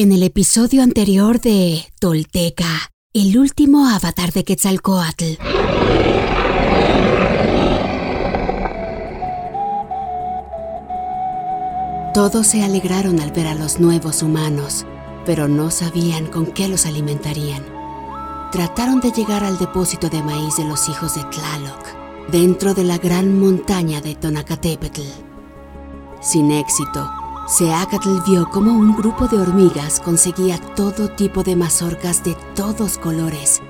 En el episodio anterior de Tolteca, el último avatar de Quetzalcoatl. Todos se alegraron al ver a los nuevos humanos, pero no sabían con qué los alimentarían. Trataron de llegar al depósito de maíz de los hijos de Tlaloc, dentro de la gran montaña de Tonacatepetl. Sin éxito, Seacatl vio cómo un grupo de hormigas conseguía todo tipo de mazorcas de todos colores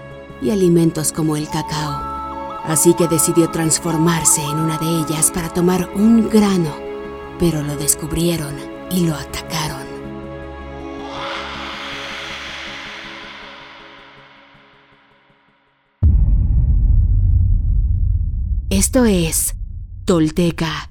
y alimentos como el cacao. Así que decidió transformarse en una de ellas para tomar un grano, pero lo descubrieron y lo atacaron. Esto es Tolteca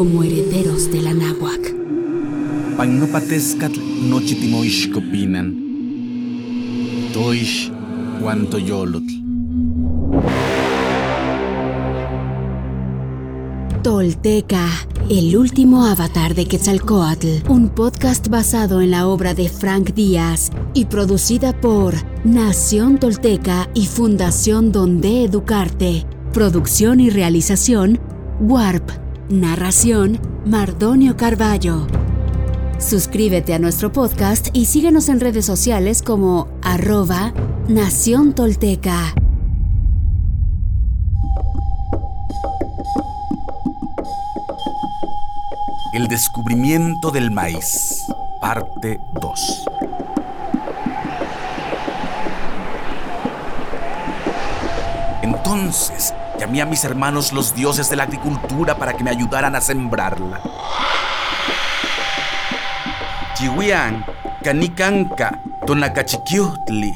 como herederos de la náhuac. Pagnopatescatl nochitimoixcopinan. Toish yolotl. Tolteca, el último avatar de Quetzalcoatl, un podcast basado en la obra de Frank Díaz y producida por Nación Tolteca y Fundación Donde Educarte. Producción y realización, Warp Narración, Mardonio Carballo. Suscríbete a nuestro podcast y síguenos en redes sociales como arroba Nación Tolteca. El descubrimiento del maíz, parte 2. Entonces, Llamé a mis hermanos los dioses de la agricultura para que me ayudaran a sembrarla. Chihuian, Canicanca, Tonacachiquiutli,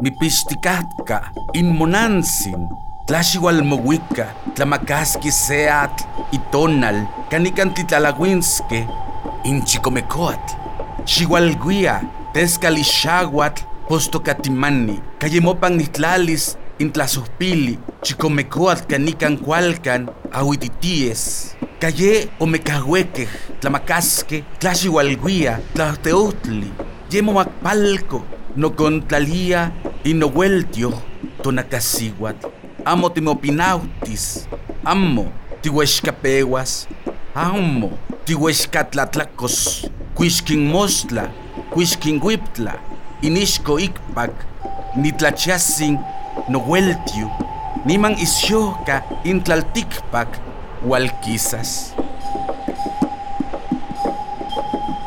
Mipistikatka, Inmonansin, Tlaxihualmohuica, Tlamakaski Seat, Itonal, Canicantitlalagüinske, Inchicomecoatl, Xihualguia, Tezcalixahuatl, Postocatimani, Cayemopan Nitlalis, intlasuspili, chicomecoat canican cualcan, ahuitities. Calle o mecahueque, tlamacasque, tlaxihualguía, tlateutli, yemo macpalco, no contralía y no vueltio, tonacasiguat. Amo timopinautis, amo tihuescapeguas, amo tihuescatlatlacos, cuisquin mostla, cuisquin huiptla, inishco ikpak, nitlachasin nohueltiu, niman isyoka intlaltikpak hualquizas.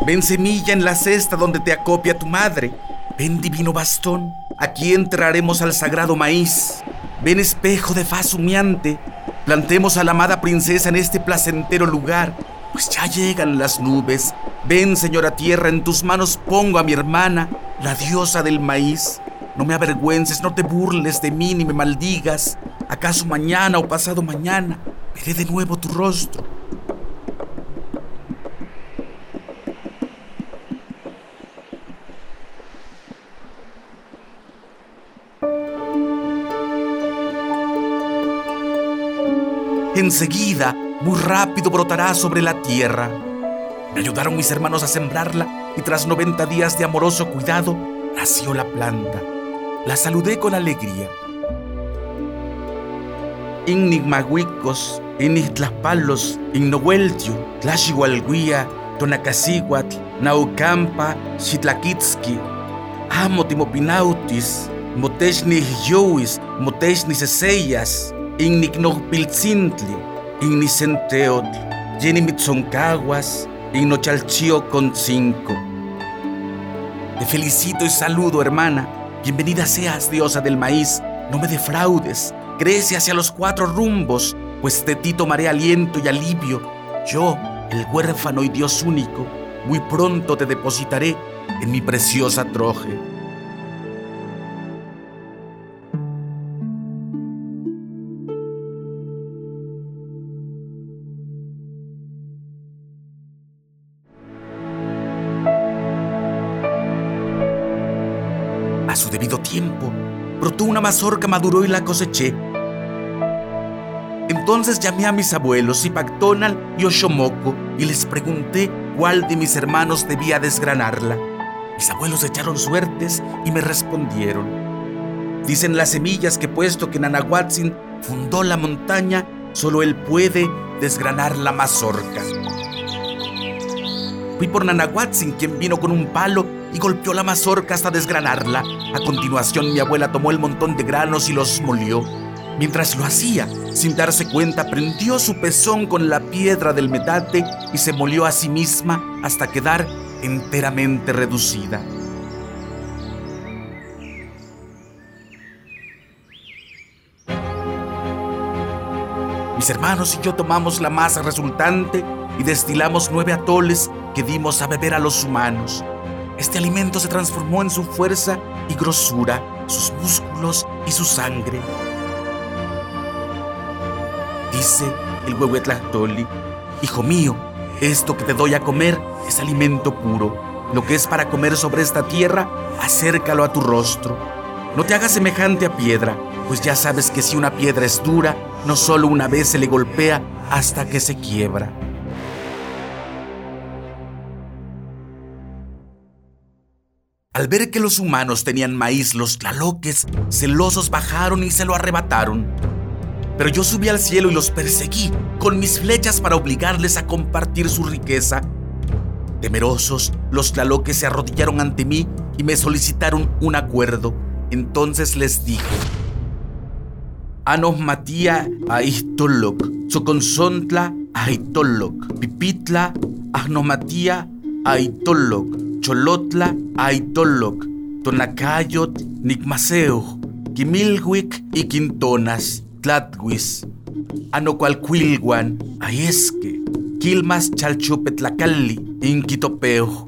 Ven semilla en la cesta donde te acopia tu madre. Ven divino bastón, aquí entraremos al sagrado maíz. Ven espejo de faz humeante, plantemos a la amada princesa en este placentero lugar, pues ya llegan las nubes. Ven, señora tierra, en tus manos pongo a mi hermana, la diosa del maíz. No me avergüences, no te burles de mí ni me maldigas. ¿Acaso mañana o pasado mañana veré de nuevo tu rostro? Enseguida, muy rápido brotará sobre la tierra. Me ayudaron mis hermanos a sembrarla y tras 90 días de amoroso cuidado, nació la planta. La saludé con alegría. Innigmahuicos, Innigtlaspalos, Innohueltiu, Tlaxihualguía, Tonacasiguatl, Naucampa, Xitlaquitski, Amo Timopinautis, Motexnis Youis, Motexnis Eseyas, Innignohpiltzintli, Innicenteotl, Yenimitzoncaguas, Innochalchio con cinco. Te felicito y saludo, hermana Bienvenida seas, diosa del maíz, no me defraudes, crece hacia los cuatro rumbos, pues de ti tomaré aliento y alivio. Yo, el huérfano y Dios único, muy pronto te depositaré en mi preciosa Troje. A su debido tiempo, brotó una mazorca, maduró y la coseché. Entonces llamé a mis abuelos, Ipactonal y Oshomoco, y les pregunté cuál de mis hermanos debía desgranarla. Mis abuelos echaron suertes y me respondieron. Dicen las semillas que puesto que Nanahuatzin fundó la montaña, solo él puede desgranar la mazorca. Fui por Nanahuatzin, quien vino con un palo y golpeó la mazorca hasta desgranarla. A continuación mi abuela tomó el montón de granos y los molió. Mientras lo hacía, sin darse cuenta, prendió su pezón con la piedra del metate y se molió a sí misma hasta quedar enteramente reducida. Mis hermanos y yo tomamos la masa resultante y destilamos nueve atoles que dimos a beber a los humanos. Este alimento se transformó en su fuerza y grosura, sus músculos y su sangre. Dice el huehuetlactoli, Hijo mío, esto que te doy a comer es alimento puro. Lo que es para comer sobre esta tierra, acércalo a tu rostro. No te hagas semejante a piedra, pues ya sabes que si una piedra es dura, no solo una vez se le golpea hasta que se quiebra. Al ver que los humanos tenían maíz, los tlaloques, celosos bajaron y se lo arrebataron. Pero yo subí al cielo y los perseguí con mis flechas para obligarles a compartir su riqueza. Temerosos, los tlaloques se arrodillaron ante mí y me solicitaron un acuerdo. Entonces les dije, Anos Matía Aistoloc, Soconzontla Aitoloc, Pipitla Ahnomatía Aitoloc, Cholotla Aitoloc, Tonacayot Nicmaseo, Quimilhuic y Quintonas, Tlathuis, Anocualcuilguan, Aesque, Quilmas Chalchupetlacalli, Inquitopeo.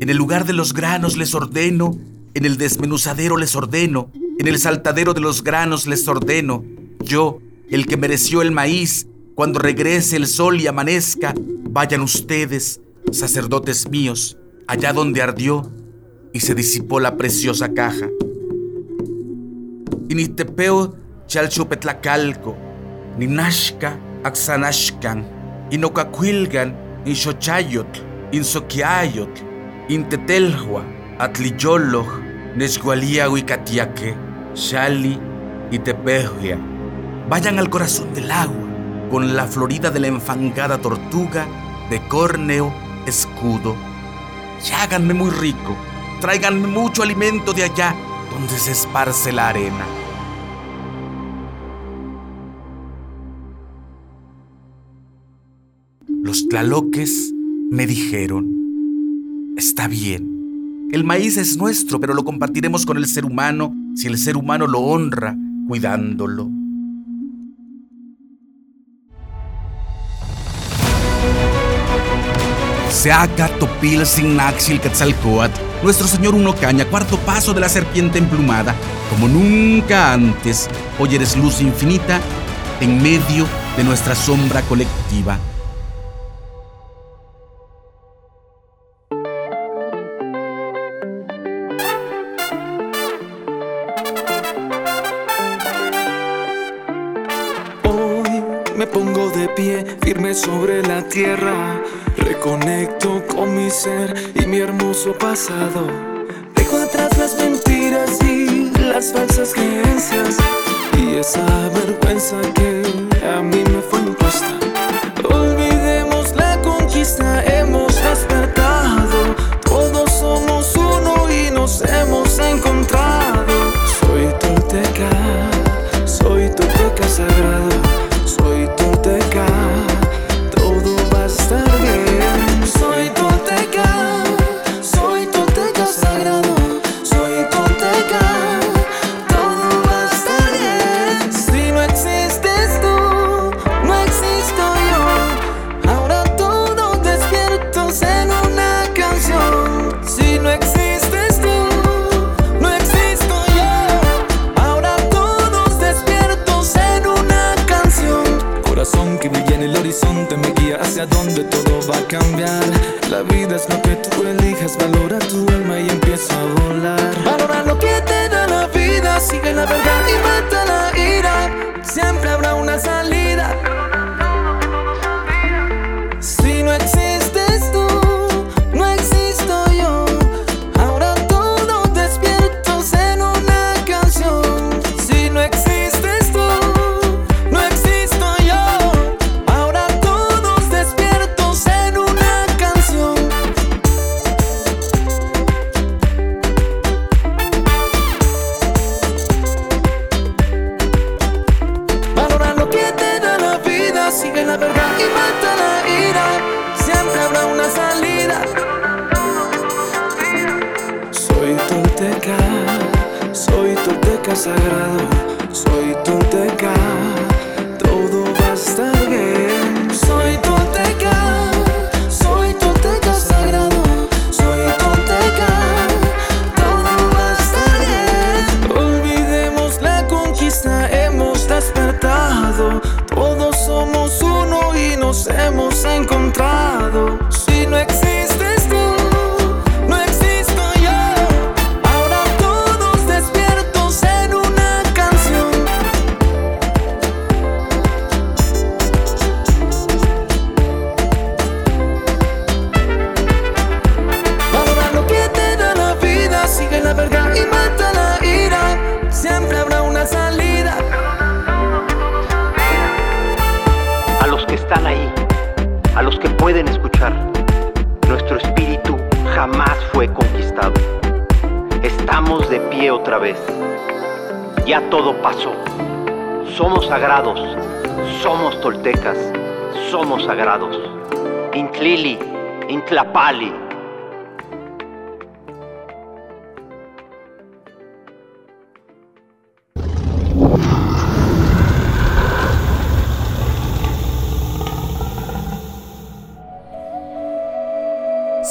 En el lugar de los granos les ordeno, en el desmenuzadero les ordeno, en el saltadero de los granos les ordeno, yo, el que mereció el maíz, cuando regrese el sol y amanezca, vayan ustedes, sacerdotes míos, allá donde ardió y se disipó la preciosa caja. Initepeo chalchupetlacalco, ninashka axanashkan, inocacuilgan, inxochayotl, insoquiayotl, intetelhua, atliyoloj, Nesgualiahuicatiaque, Shali y Tepehua. Vayan al corazón del agua, con la florida de la enfangada tortuga, de córneo, escudo. Y háganme muy rico, tráiganme mucho alimento de allá, donde se esparce la arena. Los tlaloques me dijeron, está bien, el maíz es nuestro, pero lo compartiremos con el ser humano si el ser humano lo honra cuidándolo. Seaca Topil Signaxil Quetzalcoatl, nuestro señor Uno Caña, cuarto paso de la serpiente emplumada, como nunca antes, hoy eres luz infinita en medio de nuestra sombra colectiva. Me pongo de pie, firme sobre la tierra. Reconecto con mi ser y mi hermoso pasado. Dejo atrás las mentiras y las falsas creencias. Y esa vergüenza que a mí me fue impuesta. que pueden escuchar. Nuestro espíritu jamás fue conquistado. Estamos de pie otra vez. Ya todo pasó. Somos sagrados. Somos toltecas. Somos sagrados. Intlili, Intlapali.